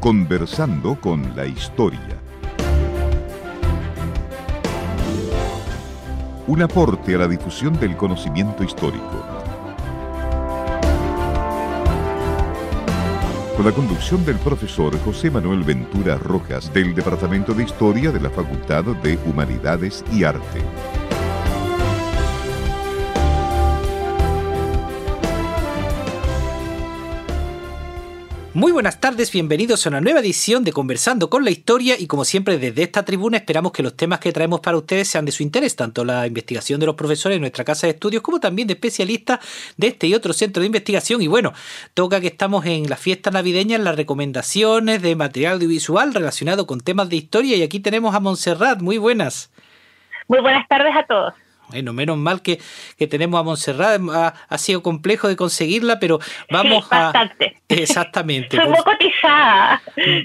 Conversando con la historia. Un aporte a la difusión del conocimiento histórico. Con la conducción del profesor José Manuel Ventura Rojas del Departamento de Historia de la Facultad de Humanidades y Arte. Muy buenas tardes, bienvenidos a una nueva edición de Conversando con la Historia y como siempre desde esta tribuna esperamos que los temas que traemos para ustedes sean de su interés, tanto la investigación de los profesores de nuestra casa de estudios como también de especialistas de este y otro centro de investigación y bueno, toca que estamos en la fiesta navideña en las recomendaciones de material audiovisual relacionado con temas de historia y aquí tenemos a Montserrat, muy buenas. Muy buenas tardes a todos. Bueno, menos mal que, que tenemos a Montserrat, ha, sido complejo de conseguirla, pero vamos sí, bastante. a... Exactamente. Soy muy cotizada.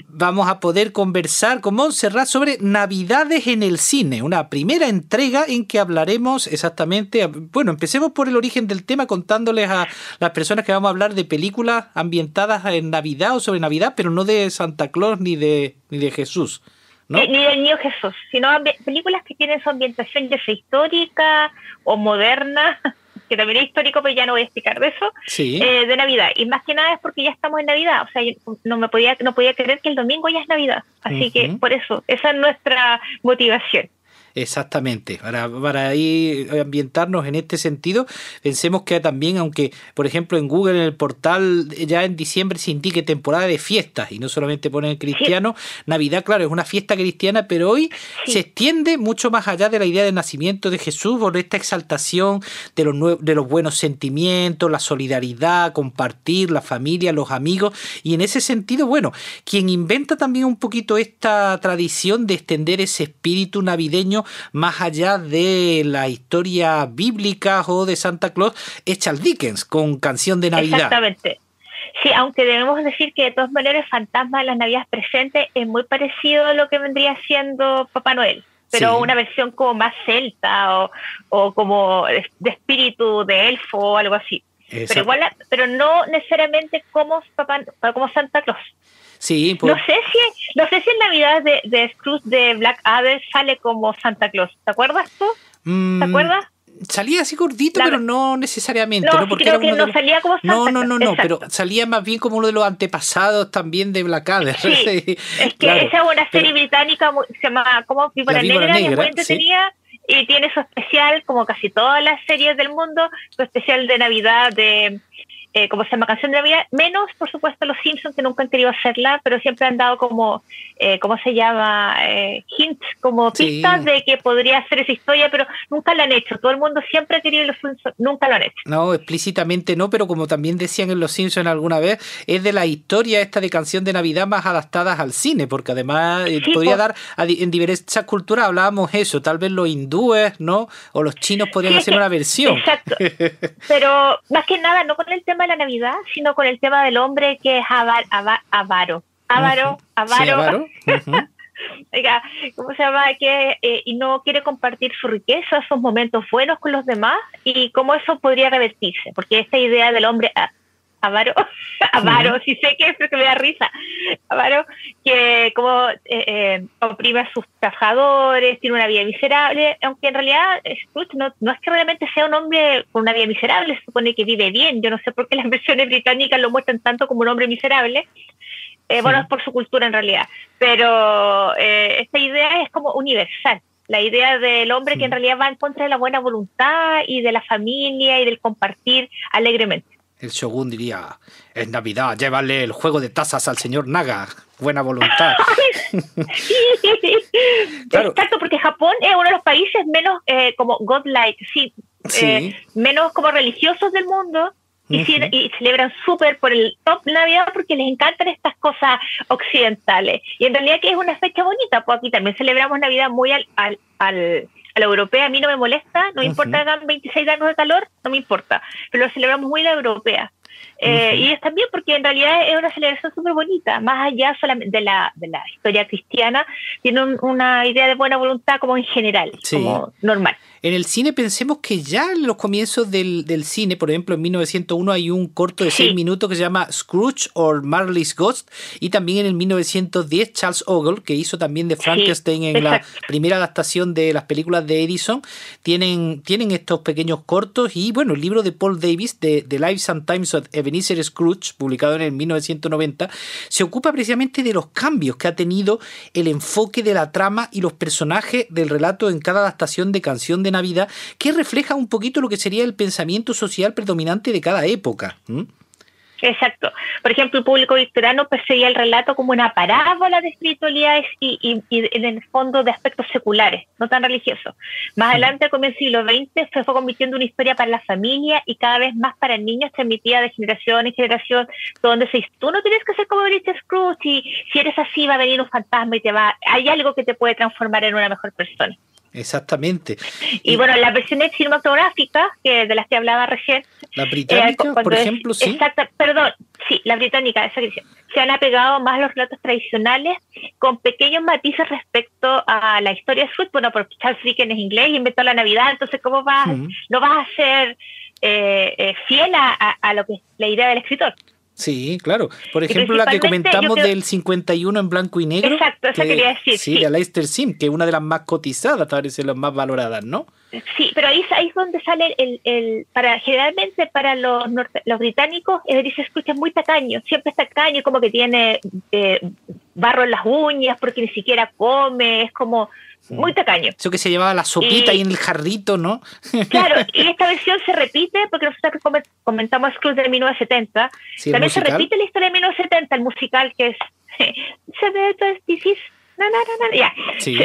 Vamos a poder conversar con Montserrat sobre Navidades en el cine, una primera entrega en que hablaremos exactamente... Bueno, empecemos por el origen del tema contándoles a las personas que vamos a hablar de películas ambientadas en Navidad o sobre Navidad, pero no de Santa Claus ni de, ni de Jesús. ¿No? Ni, del Niño Jesús, sino películas que tienen su ambientación ya sea histórica o moderna, que también es histórico, pero ya no voy a explicar de eso, sí. eh, de Navidad. Y más que nada es porque ya estamos en Navidad, o sea, no me podía, no podía creer que el domingo ya es Navidad. Así uh -huh. que por eso, esa es nuestra motivación. Exactamente, para, para ahí ambientarnos en este sentido, pensemos que también, aunque por ejemplo en Google, en el portal, ya en diciembre se indique temporada de fiestas y no solamente ponen cristiano, sí. Navidad, claro, es una fiesta cristiana, pero hoy sí. se extiende mucho más allá de la idea del nacimiento de Jesús por esta exaltación de los, de los buenos sentimientos, la solidaridad, compartir, la familia, los amigos, y en ese sentido, bueno, quien inventa también un poquito esta tradición de extender ese espíritu navideño más allá de la historia bíblica o de Santa Claus es Charles Dickens con Canción de Navidad. Exactamente. Sí, aunque debemos decir que de todas maneras Fantasma de las Navidades presentes es muy parecido a lo que vendría siendo Papá Noel, pero sí. una versión como más celta o, o como de espíritu de elfo o algo así. Exacto. Pero igual, pero no necesariamente como, papá, como Santa Claus. Sí, por... no sé si no sé si en Navidad de, de Scrooge de Black Adder sale como Santa Claus. ¿Te acuerdas tú? Mm, ¿Te acuerdas? Salía así gordito, la... pero no necesariamente. No, ¿no? Porque creo que no los... salía como Santa No, no, no, pero salía más bien como uno de los antepasados también de Black Adder. Sí, es que claro, esa buena serie pero... británica se llama como Víbora Negra, Negra, y es muy entretenida. Y tiene su especial, como casi todas las series del mundo, su especial de Navidad de eh, como se llama Canción de Navidad, menos por supuesto los Simpsons que nunca han querido hacerla, pero siempre han dado como, eh, ¿cómo se llama? Eh, hints, como pistas sí. de que podría ser esa historia, pero nunca la han hecho. Todo el mundo siempre ha querido los Simpsons, nunca lo han hecho. No, explícitamente no, pero como también decían en los Simpsons alguna vez, es de la historia esta de Canción de Navidad más adaptadas al cine, porque además sí, podría pues, dar, en diversas culturas hablábamos eso, tal vez los hindúes, ¿no? O los chinos podrían sí, hacer una versión. Exacto. pero más que nada, no con el tema de la Navidad, sino con el tema del hombre que es avar, avar, avaro. Avaro, -huh. avaro. Sí, avaro. Uh -huh. Oiga, ¿cómo se llama? Que, eh, y no quiere compartir su riqueza, sus momentos buenos con los demás y cómo eso podría revertirse, porque esta idea del hombre avaro, avaro, -huh. si sé que es porque me da risa, avaro, que como eh, eh, oprime a sus trabajadores, tiene una vida miserable, aunque en realidad Scrooge no, no es que realmente sea un hombre con una vida miserable, se supone que vive bien, yo no sé por qué las versiones británicas lo muestran tanto como un hombre miserable, eh, bueno, es por su cultura en realidad, pero eh, esta idea es como universal, la idea del hombre sí. que en realidad va en contra de la buena voluntad y de la familia y del compartir alegremente. El shogun diría, es Navidad, llévale el juego de tazas al señor Naga, buena voluntad. claro. Exacto, porque Japón es uno de los países menos eh, como godlike, sí, sí. Eh, menos como religiosos del mundo, y, uh -huh. y, celebran súper por el top Navidad porque les encantan estas cosas occidentales. Y en realidad que es una fecha bonita, pues aquí también celebramos Navidad muy al, al, al a la europea, a mí no me molesta, no me importa que hagan 26 años de calor, no me importa, pero lo celebramos muy la europea. Eh, y es también porque en realidad es una celebración súper bonita, más allá solamente de la, de la historia cristiana, tiene una idea de buena voluntad como en general, como normal. En el cine pensemos que ya en los comienzos del, cine, por ejemplo en 1901 hay un corto de seis minutos que se llama Scrooge or Marley's Ghost y también en el 1910 Charles Ogle, que hizo también de Frankenstein en la primera adaptación de las películas de Edison, tienen, tienen estos pequeños cortos y bueno, el libro de Paul Davis de The Lives and Times of Ebenezer Scrooge, publicado en el 1990, se ocupa precisamente de los cambios que ha tenido el enfoque de la trama y los personajes del relato en cada adaptación de canción de vida que refleja un poquito lo que sería el pensamiento social predominante de cada época. Exacto. Por ejemplo, el público victoriano percibía el relato como una parábola de espiritualidades y, en el fondo de aspectos seculares, no tan religiosos. Más adelante, como el siglo XX, se fue convirtiendo en una historia para la familia y cada vez más para niños, transmitida de generación en generación, donde se dice, tú no tienes que ser como Richard Scrooge y si eres así va a venir un fantasma y te va, hay algo que te puede transformar en una mejor persona. Exactamente. Y, bueno, las versiones cinematográficas, que de las que hablaba recién. La eh, británica, por ejemplo, sí. Exacto, perdón, sí, la británica, esa que Se han apegado más a los relatos tradicionales con pequeños matices respecto a la historia de Swift. Bueno, porque Charles Dickens es inglés y inventó la Navidad, entonces, ¿cómo vas? No vas a ser eh, eh, fiel a, a, lo que es la idea del escritor. Sí, claro. Por ejemplo, la que comentamos del 51 en blanco y negro. Exacto, eso quería decir. Sí, de Leicester Sim, que es una de las más cotizadas, parece las más valoradas, ¿no? Sí, pero ahí, ahí es donde sale el, el para generalmente para los los británicos, decir, se escucha muy tacaño, siempre es tacaño, como que tiene eh, barro en las uñas porque ni siquiera come, es como muy tacaño. Eso que se llevaba la sopita y, en el jarrito, ¿no? Claro, y esta versión se repite porque nosotros comentamos Scrooge de 1970. También se repite la historia de 1970, el musical que es se ve todo no, no, no, no, ya.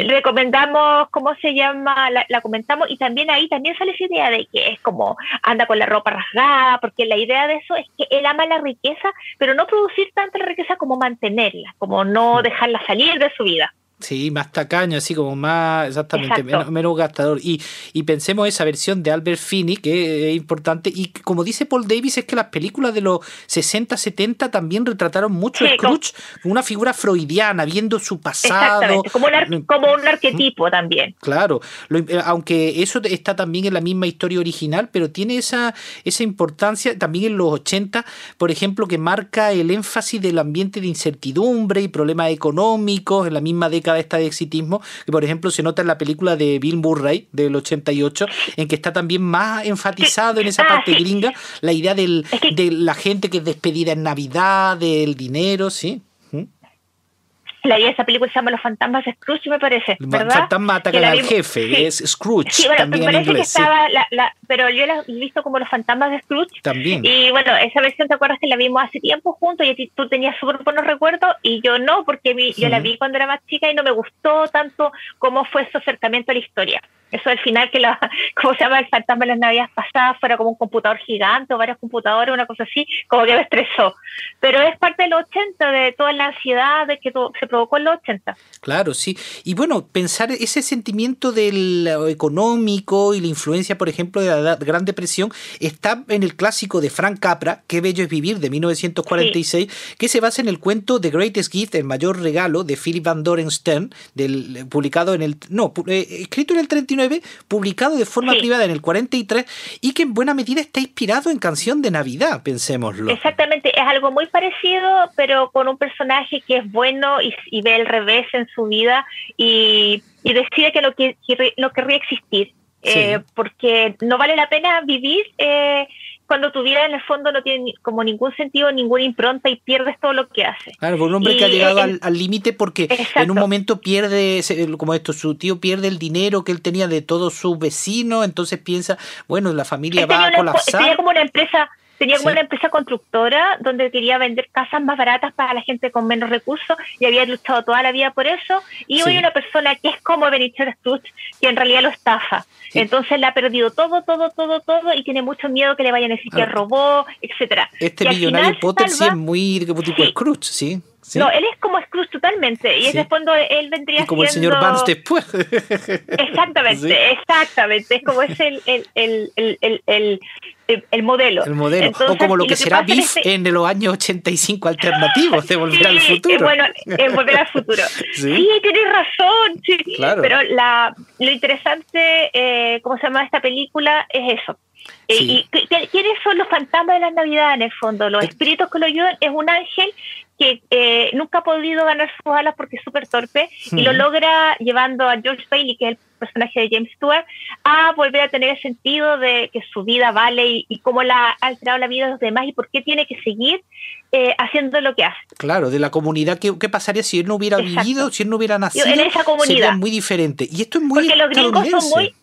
Recomendamos cómo se llama, la, comentamos y también ahí también sale esa idea de que es como anda con la ropa rasgada, porque la idea de eso es que él ama la riqueza, pero no producir tanta riqueza como mantenerla, como no dejarla salir de su vida. Sí, más tacaño, así como más, exactamente, menos, gastador. Y, y, pensemos esa versión de Albert Finney, que es importante. Y como dice Paul Davis, es que las películas de los 60, 70 también retrataron mucho a Scrooge como una figura freudiana, viendo su pasado. Como un, como un arquetipo también. Claro, eh, aunque eso está también en la misma historia original, pero tiene esa, esa importancia también en los 80, por ejemplo, que marca el énfasis del ambiente de incertidumbre y problemas económicos en la misma década de esta de exitismo, que por ejemplo se nota en la película de Bill Murray del 88, en que está también más enfatizado en esa parte gringa la idea del, de la gente que es despedida en Navidad, del dinero, ¿sí? La de esa película se llama Los fantasmas de Scrooge, me parece. ¿verdad? Fantasma atacan al jefe, es Scrooge. Sí, bueno, también me parece que estaba, la, pero yo la he visto como Los fantasmas de Scrooge. También. Y bueno, esa versión, ¿te acuerdas que la vimos hace tiempo juntos y tú tenías súper buenos recuerdos y yo no, porque yo la vi cuando era más chica y no me gustó tanto cómo fue su acercamiento a la historia. Eso al final que la, ¿cómo se llama? El fantasma de las navidades pasadas fuera como un computador gigante o varios computadores, una cosa así, como que me estresó. Pero es parte de los 80, de toda la ansiedad de que se provocó en los 80. Claro, sí. Y bueno, pensar ese sentimiento del económico y la influencia, por ejemplo, de la Gran Depresión, está en el clásico de Frank Capra, Qué bello es vivir, de 1946, que se basa en el cuento The Greatest Gift, el mayor regalo, de Philip Van Doren Stern, del, publicado en el... No, eh, escrito en el 39 publicado de forma privada en el 43 y que en buena medida está inspirado en Canción de Navidad, pensémoslo. Exactamente, es algo muy parecido, pero con un personaje que es bueno y, ve el revés en su vida y, decide que lo que no querría existir. Eh, porque no vale la pena vivir eh, cuando tu vida en el fondo no tiene como ningún sentido, ninguna impronta y pierdes todo lo que hace. Claro, por un hombre que ha llegado al límite porque en un momento pierde, como esto, su tío pierde el dinero que él tenía de todos sus vecinos, entonces piensa, bueno, la familia va a colapsar. Tenía como una empresa tenía como una empresa constructora donde quería vender casas más baratas para la gente con menos recursos y había luchado toda la vida por eso. Y hoy una persona que es como Benicio Stutz, que en realidad lo estafa. Entonces le ha perdido todo, todo, todo, todo y tiene mucho miedo que le vayan a decir que ah. robó, etcétera. Este millonario Potter sí es muy tipo Scrooge, ¿sí? No, él es como Scrooge totalmente. Y ese fondo él vendría como el señor Barnes después. Exactamente, exactamente. Es como es el, el, el, el, el modelo. El modelo. o como lo que, será BIF este en los años 85 alternativos de Volver al Futuro. bueno, en Volver al Futuro. sí, tienes razón. Sí. Claro. Pero la, lo interesante, eh, ¿cómo se llama esta película? Es eso. Eh, ¿Y quiénes son los fantasmas de la Navidad en el fondo? Los espíritus que lo ayudan es un ángel que eh, nunca ha podido ganar sus alas porque es súper torpe y lo logra llevando a George Bailey, que es el personaje de James Stewart, a volver a tener el sentido de que su vida vale y, y cómo la ha alterado la vida de los demás y por qué tiene que seguir eh, haciendo lo que hace. Claro, de la comunidad, ¿qué, qué pasaría si él no hubiera vivido, si él no hubiera nacido? En esa comunidad. Sería muy diferente. Y esto es muy Porque los gringos son muy,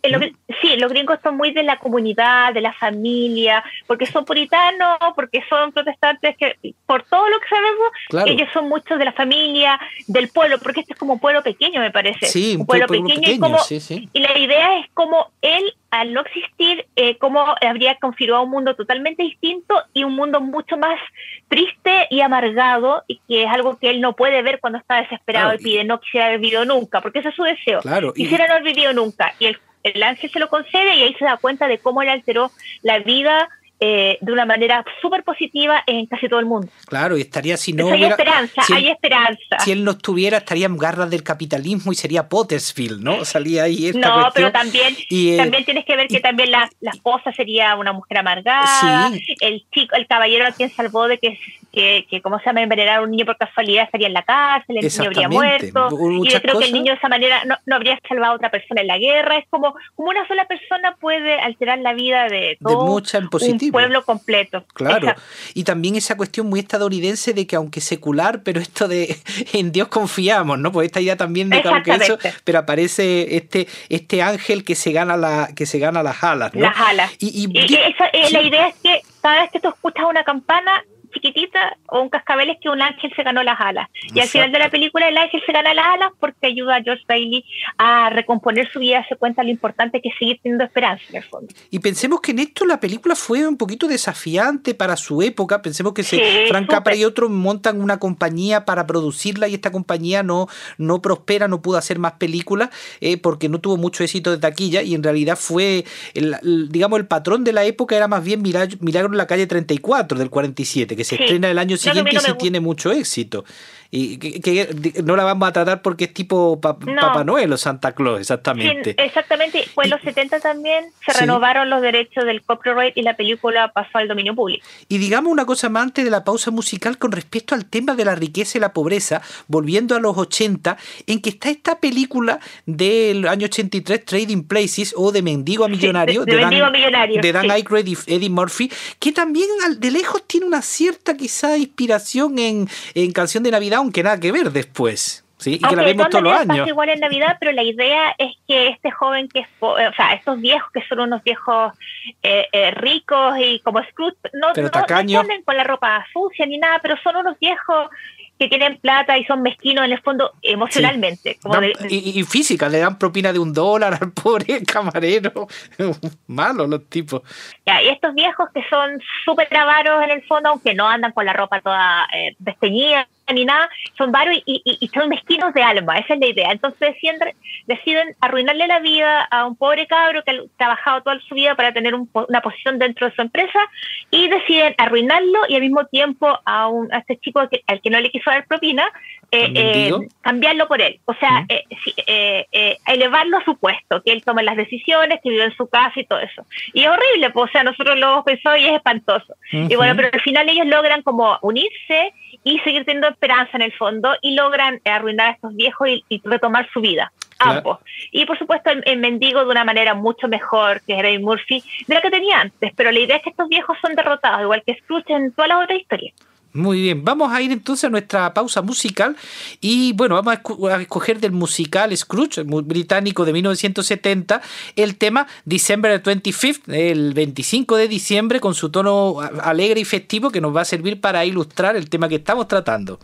sí, los gringos son muy de la comunidad, de la familia, porque son puritanos, porque son protestantes, que por todo lo que sabemos, ellos son muchos de la familia, del pueblo, porque este es como un pueblo pequeño, me parece. Sí, un pueblo, pequeño, y, como, y la idea es como él al no existir, eh, cómo habría configurado un mundo totalmente distinto y un mundo mucho más triste y amargado, y que es algo que él no puede ver cuando está desesperado y pide, no quisiera haber vivido nunca, porque ese es su deseo. quisiera no haber vivido nunca. Y el, el ángel se lo concede y ahí se da cuenta de cómo le alteró la vida eh, de una manera súper positiva en casi todo el mundo. Claro, y estaría si no. hay esperanza, si hay esperanza. Si él no estuviera, estaría en garras del capitalismo y sería Pottersfield, ¿no? Salía ahí esta No, pero también, eh, también tienes que ver que también la, la, esposa sería una mujer amargada. El chico, el caballero a quien salvó de que que, que ¿cómo se llama? Envenenar a un niño por casualidad estaría en la cárcel, el niño habría muerto. y yo creo que el niño de esa manera no, no, habría salvado a otra persona en la guerra. Es como, como una sola persona puede alterar la vida de todo un pueblo completo. Claro. Y también esa cuestión muy estadounidense de que aunque secular, pero esto de en Dios confiamos, ¿no? Pues esta idea también de que aunque eso, pero aparece este, este ángel que se gana la, que se gana las alas, Las alas. Y, eh, la idea es que cada vez que tú escuchas una campana, chiquitita o un cascabel es que un ángel se ganó las alas. Y al final de la película el ángel se gana las alas porque ayuda a George Bailey a recomponer su vida, se cuenta lo importante que es seguir teniendo esperanza en el fondo. Y pensemos que en esto la película fue un poquito desafiante para su época. Pensemos que se, Frank Capra y otros montan una compañía para producirla y esta compañía no, no prospera, no pudo hacer más películas eh, porque no tuvo mucho éxito de taquilla y en realidad fue, el, digamos, el patrón de la época era más bien Milagro, Milagro en la calle 34 del 47 que se estrena el año siguiente y sí tiene mucho éxito y que, no la vamos a tratar porque es tipo Papá Noel o Santa Claus, exactamente. exactamente, fue en los 70 también, se renovaron los derechos del copyright y la película pasó al dominio público. Y digamos una cosa más antes de la pausa musical con respecto al tema de la riqueza y la pobreza, volviendo a los 80, en que está esta película del año 83, Trading Places o de Mendigo a Millonario, de, Dan, de Dan Aykroyd y Eddie Murphy, que también de lejos tiene una cierta quizá inspiración en, en Canción de Navidad aunque nada que ver después. ¿sí? Y que la vemos todos los años. Igual en Navidad, pero la idea es que este joven que es, o sea, estos viejos que son unos viejos eh, eh, ricos y como Scrooge, no, no, no, con la ropa sucia ni nada, pero son unos viejos que tienen plata y son mezquinos en el fondo emocionalmente. y, física, le dan propina de un dólar al pobre camarero. Malo los tipos. Ya, y estos viejos que son súper avaros en el fondo, aunque no andan con la ropa toda eh, desteñida ni nada, son varos y, son mezquinos de alma, esa es la idea. Entonces deciden, deciden arruinarle la vida a un pobre cabro que ha trabajado toda su vida para tener una posición dentro de su empresa y deciden arruinarlo y al mismo tiempo a, un, a este chico al que no le quiso dar propina, eh, eh, cambiarlo por él. O sea, eh, elevarlo a su puesto, que él tome las decisiones, que vive en su casa y todo eso. Y es horrible, pues, o sea, nosotros lo hemos pensado y es espantoso. Y bueno, pero al final ellos logran como unirse y seguir teniendo esperanza en el fondo y logran arruinar a estos viejos y, retomar su vida. Ambos. Y por supuesto el, mendigo de una manera mucho mejor que Ray Murphy de la que tenía antes, pero la idea es que estos viejos son derrotados, igual que Scrooge en todas las otras historias. Muy bien, vamos a ir entonces a nuestra pausa musical y bueno, vamos a, escoger del musical Scrooge, británico de 1970, el tema December 25 el 25 de diciembre, con su tono alegre y festivo que nos va a servir para ilustrar el tema que estamos tratando.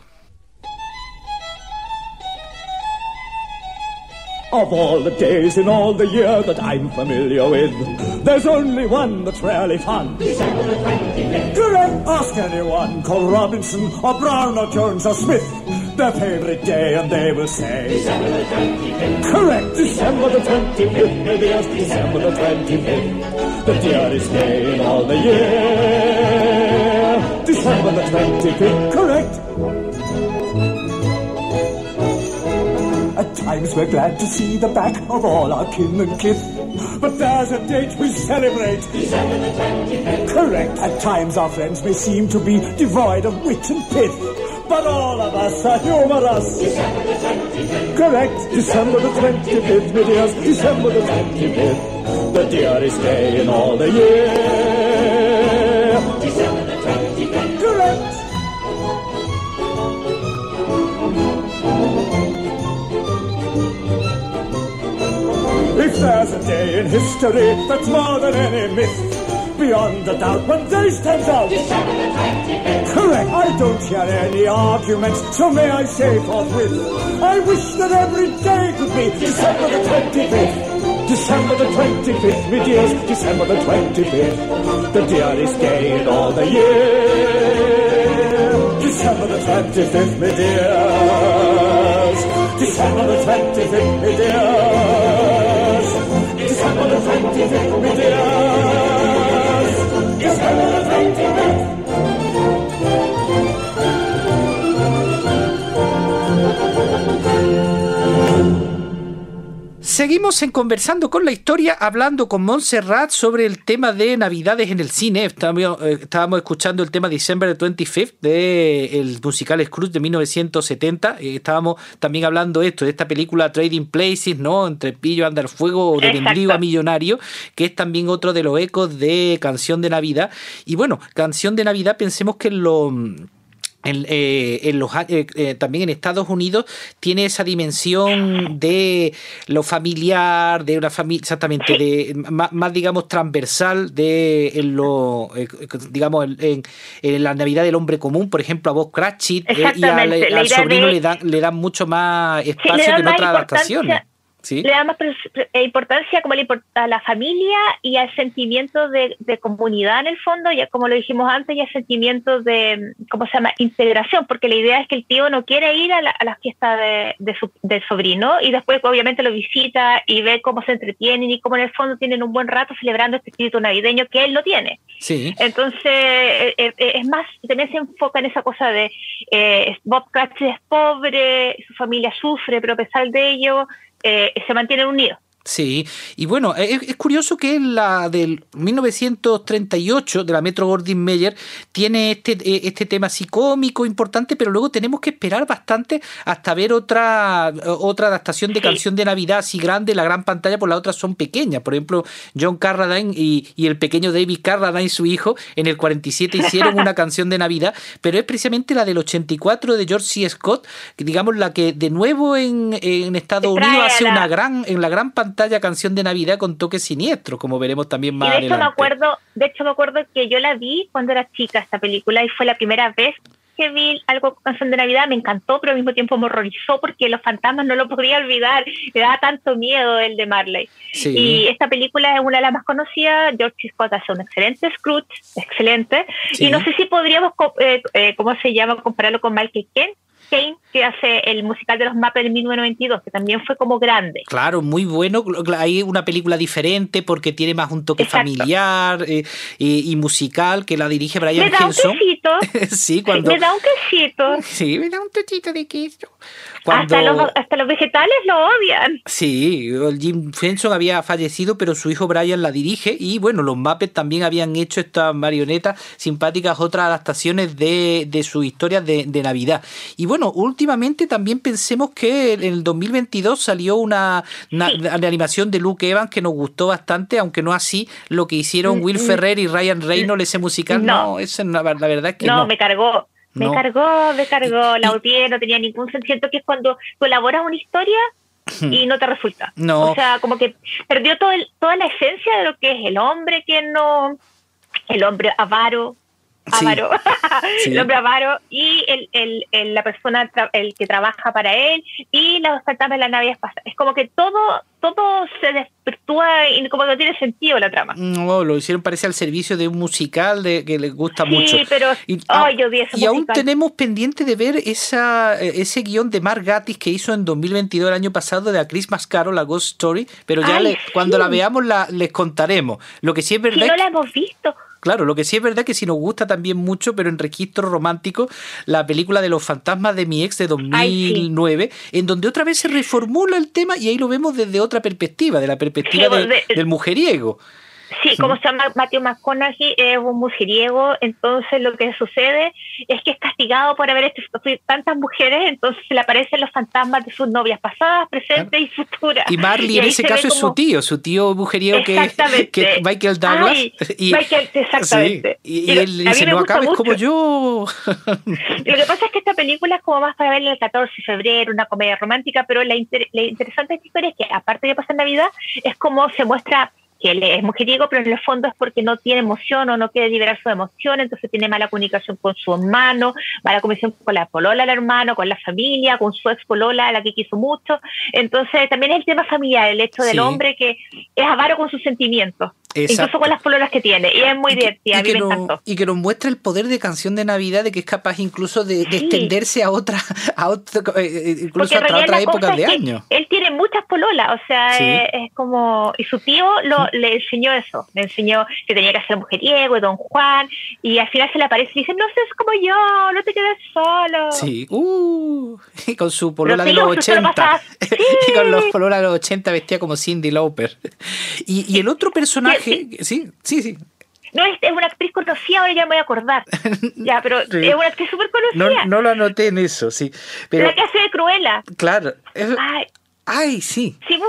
Of all the days in all the year that I'm familiar with, there's only one that's really fun. December the 25th. Correct. Ask anyone, call Robinson or Brown or Jones or Smith, their favorite day, and they will say December the 25th. Correct. December the 25th. Maybe it's December the 25th. the dearest day in all the year. December the 25th, correct. Times we're glad to see the back of all our kin and kith. But there's a date we celebrate. December the 25th. Correct. At times our friends may seem to be devoid of wit and pith. But all of us are humorous. December the 25th. Correct. December the 25th, my dears. December the 25th. The dearest day in all the year. There's a day in history that's more than any myth, beyond a doubt when day stands out. Correct, I don't hear any arguments, so may I say forthwith, I wish that every day could be December the 25th. December the 25th, my dears, December the 25th, the dearest day in all the year. December the 25th, my dears. December the 25th, my dears. December the 25th, my dears. December the Seguimos en conversando con la historia, hablando con Montserrat sobre el tema de Navidades en el cine. Estábamos, eh, estábamos escuchando el tema December 25 del musical Scrooge de 1970. Eh, estábamos también hablando esto, de esta película Trading Places, ¿no? Entre Pillo Andar Fuego o de Exacto. Vendrigo a Millonario, que es también otro de los ecos de Canción de Navidad. Y bueno, Canción de Navidad, pensemos que lo en, eh, en los, eh, eh, también en Estados Unidos tiene esa dimensión de lo familiar, de una familia, exactamente, de más, más, digamos transversal de en lo eh, digamos en, en- la Navidad del hombre común, por ejemplo, a Bob Cratchit eh, y al, sobrino de- le dan le dan mucho más espacio que en otras adaptaciones. ¿Sí? le da más eh, importancia como le importa a la familia y al sentimiento de, de comunidad en el fondo, ya como lo dijimos antes, y al sentimiento de, ¿cómo se llama?, integración, porque la idea es que el tío no quiere ir a la, a la fiesta de, de su, del sobrino y después obviamente lo visita y ve cómo se entretienen y cómo en el fondo tienen un buen rato celebrando este espíritu navideño que él no tiene. Sí. Entonces, eh, eh, es más, también se enfoca en esa cosa de eh, Bob Cratchit es pobre, su familia sufre, pero a pesar de ello, eh, se mantienen unidos. Sí, y bueno, es, es curioso que la del 1938 de la Metro Goldwyn Mayer tiene este, eh, este tema así cómico importante, pero luego tenemos que esperar bastante hasta ver otra otra adaptación de Sí. canción de Navidad así grande la gran pantalla, por las otras son pequeñas. Por ejemplo, John Carradine y, y el pequeño David Carradine, su hijo, en el 47 hicieron una canción de Navidad, pero es precisamente la del 84 de George C. Scott, digamos la que de nuevo en, en Estados Unidos hace la- una gran en la gran pantalla canción de Navidad con toques siniestros, como veremos también más y de hecho me acuerdo, de hecho me acuerdo que yo la vi cuando era chica esta película y fue la primera vez que vi algo con canción de Navidad, me encantó, pero al mismo tiempo me horrorizó porque los fantasmas no lo podía olvidar, me daba tanto miedo el de Marley. Sí. Y esta película es una de las más conocidas. George. Scott hace un excelente Scrooge, excelente. Sí. Y no sé si podríamos, eh, eh, ¿cómo se llama? Compararlo con Michael Caine, Caine, que hace el musical de los Muppets en 1992, que también fue como grande. Claro, muy bueno. Hay una película diferente porque tiene más un toque Exacto. familiar eh, y, y musical que la dirige Brian Me da un Henson. quesito. sí, cuando. Me da un quesito. Sí, me da un tochito de queso. Cuando... Hasta, los, hasta los vegetales lo odian. Sí, Jim Henson había fallecido, pero su hijo Brian la dirige. Y bueno, los Muppets también habían hecho estas marionetas simpáticas, otras adaptaciones de, de sus historias de, de Navidad. Y bueno, últimamente también pensemos que en el 2022 salió una, una Sí. una animación de Luke Evans que nos gustó bastante, aunque no así lo que hicieron Will Mm, Ferrer y Ryan Reynolds, ese musical. No, No. la verdad es que No, no. me cargó. Me No. cargó, me cargó. La odié, no tenía ningún sentido. Siento que es cuando tú elaboras una historia y no te resulta. No. O sea, como que perdió todo el- toda la esencia de lo que es el hombre que no. El hombre avaro. Sí. Avaro. el hombre avaro y el, el, el, la persona, el que trabaja para él y los fantasmas de la nave espacial. Es como que todo todo se desvirtúa y como que no tiene sentido la trama. No, lo hicieron parece al servicio de un musical de, que les gusta mucho. Sí, pero y, yo y aún tenemos pendiente de ver esa, ese guion de Mark Gatiss que hizo en 2022 el año pasado de A Christmas Carol, la Ghost Story, pero ya le, cuando la veamos la, les contaremos. Lo que sí es verdad. no la hemos visto. Claro, lo que sí es verdad que si nos gusta también mucho, pero en registro romántico, la película de los fantasmas de mi ex de 2009, en donde otra vez se reformula el tema y ahí lo vemos desde otra perspectiva, de la perspectiva del mujeriego. Sí, como se llama Matthew McConaughey, es un mujeriego, entonces lo que sucede es que es castigado por haber hecho tantas mujeres, entonces le aparecen los fantasmas de sus novias pasadas, presentes y futuras. Y Marley en ese caso es su tío, su tío mujeriego que, que Michael Douglas. y, Michael, exactamente. y, él dice, no acabes como yo. lo que pasa es que esta película es como más para verla el 14 de febrero, una comedia romántica, pero la, interesante de esta historia es que aparte de pasar Navidad, es como se muestra que él es mujeriego, pero en el fondo es porque no tiene emoción o no quiere liberar su emoción, entonces tiene mala comunicación con su hermano, mala comunicación con la polola del hermano, con la familia, con su ex polola, la que quiso mucho. Entonces también es el tema familiar, el hecho del hombre que es avaro con sus sentimientos. Incluso con las pololas que tiene. Y es muy divertida, a mí me encantó. Y que nos muestra el poder de canción de Navidad, de que es capaz incluso de, extenderse a otra, a otra eh, eh, incluso hasta otra época de año. Él tiene muchas pololas, o sea, es, como. Y su tío lo, le enseñó eso, le enseñó que tenía que ser mujeriego, don Juan, y al final se le aparece y dice: No seas como yo, no te quedes solo. Sí, uh, y con su polola de los 80. y con los pololas de los 80 vestía como Cindy Lauper. Y, y el otro personaje sí, sí, sí. No, es, es, una actriz conocida, ahora ya me voy a acordar. ya, pero es una actriz súper conocida. No, lo anoté en eso, sí. Pero, la que hace de Cruella. Claro. ay, ay, sí. Sí,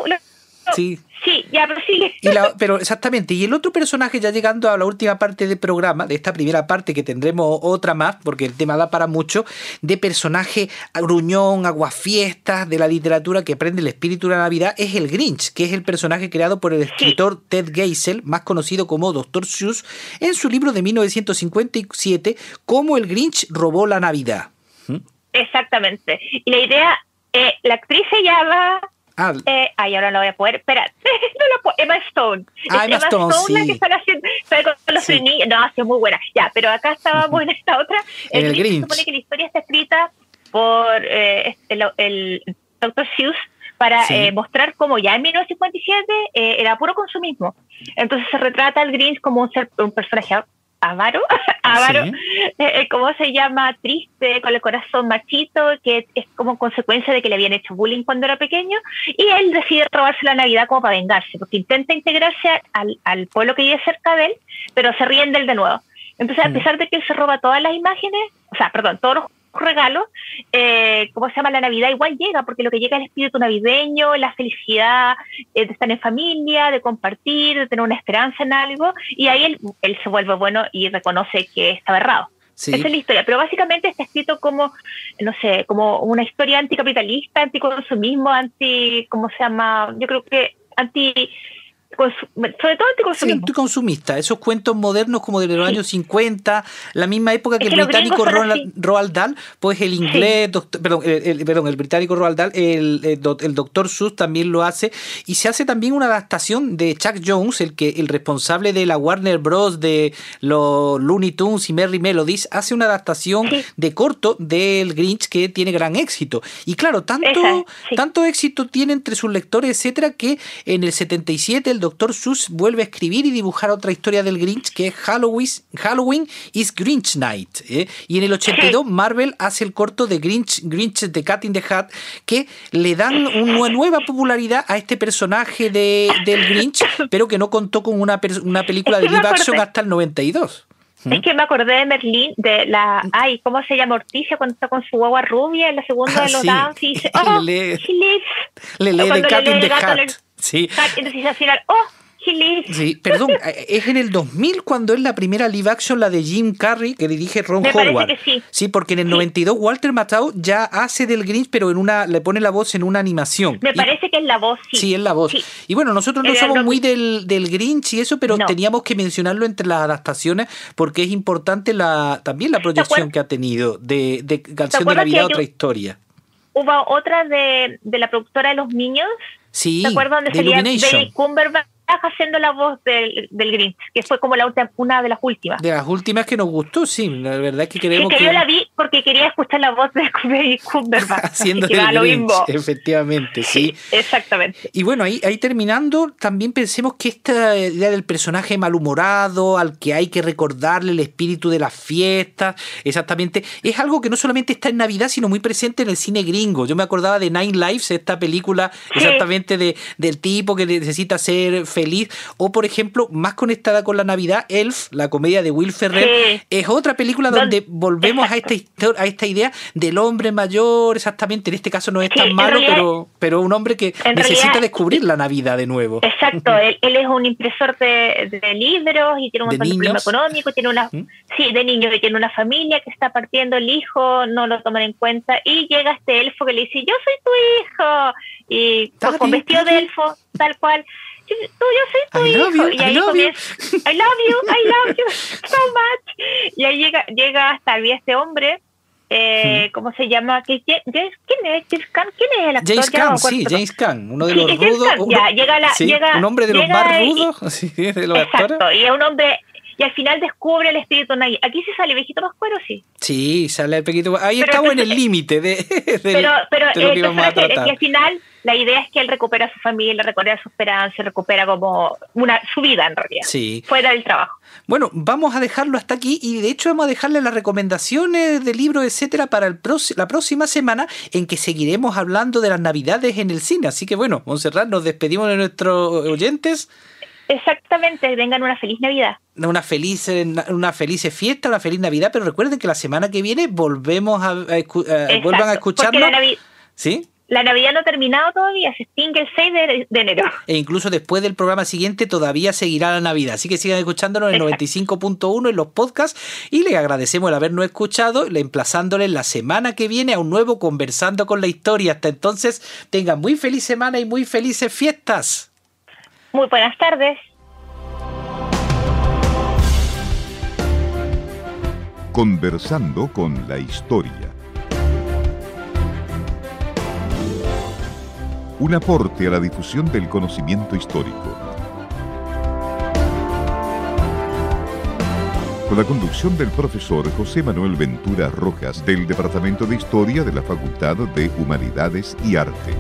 sí. Sí, ya, pero sigue. pero exactamente. Y el otro personaje, ya llegando a la última parte del programa, de esta primera parte que tendremos otra más, porque el tema da para mucho, de personaje gruñón, aguafiestas, de la literatura que prende el espíritu de la Navidad, es el Grinch, que es el personaje creado por el escritor Ted Geisel, más conocido como Dr. Seuss, en su libro de 1957, Cómo el Grinch robó la Navidad. ¿Mm? Exactamente. Y la idea, eh, la actriz se llama Ah. Eh, ay, ahora no voy a poder. Espera, no lo puedo. Emma Stone. Ah, Emma, Stone, sí. la que están haciendo con los sí. No, ha sido muy buena. Ya, pero acá estaba buena esta otra. El, el Se supone que la historia está escrita por eh, este, el, el, Dr. Seuss para eh, mostrar cómo ya en 1957 eh, era puro consumismo. Entonces se retrata al Grinch como un, ser, un personaje avaro, avaro, eh, eh, ¿cómo se llama? Triste, con el corazón machito, que es como consecuencia de que le habían hecho bullying cuando era pequeño, y él decide robarse la Navidad como para vengarse, porque intenta integrarse al, al pueblo que vive cerca de él, pero se ríen de él de nuevo. Entonces, a mm. pesar de que él se roba todas las imágenes, o sea, perdón, todos los regalo, eh, ¿cómo se llama? La Navidad igual llega, porque lo que llega es el espíritu navideño, la felicidad eh, de estar en familia, de compartir, de tener una esperanza en algo, y ahí él, él se vuelve bueno y reconoce que estaba errado. Esa es la historia, pero básicamente está escrito como, no sé, como una historia anticapitalista, anticonsumismo, anti, ¿cómo se llama? Yo creo que anti sobre todo anticonsumismo. consumista, esos cuentos modernos como de los años 50, la misma época que, el británico Roald, Dahl, pues el inglés, perdón, el, perdón, el británico Roald Dahl, el, el, doctor Seuss también lo hace, y se hace también una adaptación de Chuck Jones, el que el responsable de la Warner Bros. de los Looney Tunes y Merry Melodies, hace una adaptación de corto del Grinch que tiene gran éxito. Y claro, tanto, tanto éxito tiene entre sus lectores, etcétera, que en el 77 el Dr. Seuss vuelve a escribir y dibujar otra historia del Grinch que es Halloween, Halloween is Grinch Night. ¿eh? Y en el 82 Marvel hace el corto de Grinch, Grinch The Cat in the Hat que le dan una nueva popularidad a este personaje de, del Grinch, pero que no contó con una, una película de live action hasta el 92. Es que me acordé de Merlín, de la. Ay, ¿cómo se llama Orticia cuando está con su guagua rubia en la segunda de los sí. dance y dice, oh, le lee, le lee de Cat in the Hat. Sí. Entonces al final, oh. Sí, perdón, es en el 2000 cuando es la primera live action, la de Jim Carrey, que dirige Ron Me parece Howard. que sí. Sí, porque en el Sí. 92 Walter Matthau ya hace del Grinch, pero en una le pone la voz en una animación. Me Y- parece que es la voz, sí. Sí, es la voz. Sí. Y bueno, nosotros no somos muy del, del Grinch y eso, pero No. teníamos que mencionarlo entre las adaptaciones porque es importante la también la proyección que ha tenido de, de Canción de Navidad, otra historia. Hubo otra de, de la productora de los niños. Sí, ¿Te acuerdas donde de salía Illumination. Benedict Cumberbatch haciendo la voz del, del Grinch? Que fue como la una de las últimas. De las últimas que nos gustó, sí, la verdad es que Que, queremos que que... yo la vi porque quería escuchar la voz de Cumberbatch. haciendo lo Grinch, mismo. efectivamente, sí. Exactamente. Y bueno, ahí, ahí terminando, también pensemos que esta idea del personaje malhumorado, al que hay que recordarle el espíritu de las fiestas, exactamente, es algo que no solamente está en Navidad, sino muy presente en el cine gringo. Yo me acordaba de Nine Lives, esta película exactamente de, del tipo que necesita ser feliz, o por ejemplo, más conectada con la Navidad, Elf, la comedia de Will Ferrell, Sí. es otra película Don- donde volvemos a esta, a esta idea del hombre mayor, exactamente, en este caso no es Sí, tan malo, realidad- pero, pero un hombre que necesita realidad- descubrir la Navidad de nuevo. Exacto, él, él es un impresor de, de libros y tiene un ¿De montón de problema niños? económico, tiene una, ¿Mm? sí, de niños, y tiene una familia que está partiendo el hijo, no lo toman en cuenta, y llega este elfo que le dice, yo soy tu hijo, y pues, con vestido de elfo, tal cual, yo, tú, yo soy tu I love hijo, you, y I ahí love you. comienza, I love you, I love you so much, y ahí llega, llega hasta el este hombre, eh, ¿cómo se llama? ¿Qué- qué- qué- ¿Quién es? ¿James Caan? ¿Quién es el actor? James no Caan, sí. James Caan, uno de los rudos. Caan, ya, llega la- sí, llega- un hombre de los más rudos, sí, de los actores. Y es un hombre, y al final descubre el espíritu navideño. Aquí se sale viejito más cuero, sí. Sí, sale el pequeño. Ahí Pero estamos en el entonces- límite de, del- Pero, pero de lo que vamos a es que tratar. al final la idea es que él recupera su familia, recupera su esperanza, recupera como una su vida en realidad, Sí. fuera del trabajo. Bueno, vamos a dejarlo hasta aquí y de hecho vamos a dejarle las recomendaciones de libros, etcétera, para el la próxima semana en que seguiremos hablando de las navidades en el cine. Así que bueno, Montserrat, nos despedimos de nuestros oyentes. Exactamente, tengan una feliz Navidad. Una feliz, una feliz fiesta, una feliz Navidad, pero recuerden que la semana que viene volvemos a, a escu- a- vuelvan a escucharnos. la, Navi- ¿Sí? la Navidad no ha terminado todavía, se extingue el 6 de, de enero. E incluso después del programa siguiente todavía seguirá la Navidad. Así que sigan escuchándonos en Exacto. 95.1 en los podcasts y les agradecemos el habernos escuchado, le- emplazándoles la semana que viene a un nuevo Conversando con la Historia. Hasta entonces, tengan muy feliz semana y muy felices fiestas. Muy buenas tardes. Conversando con la historia. Un aporte a la difusión del conocimiento histórico. Con la conducción del profesor José Manuel Ventura Rojas del Departamento de Historia de la Facultad de Humanidades y Arte.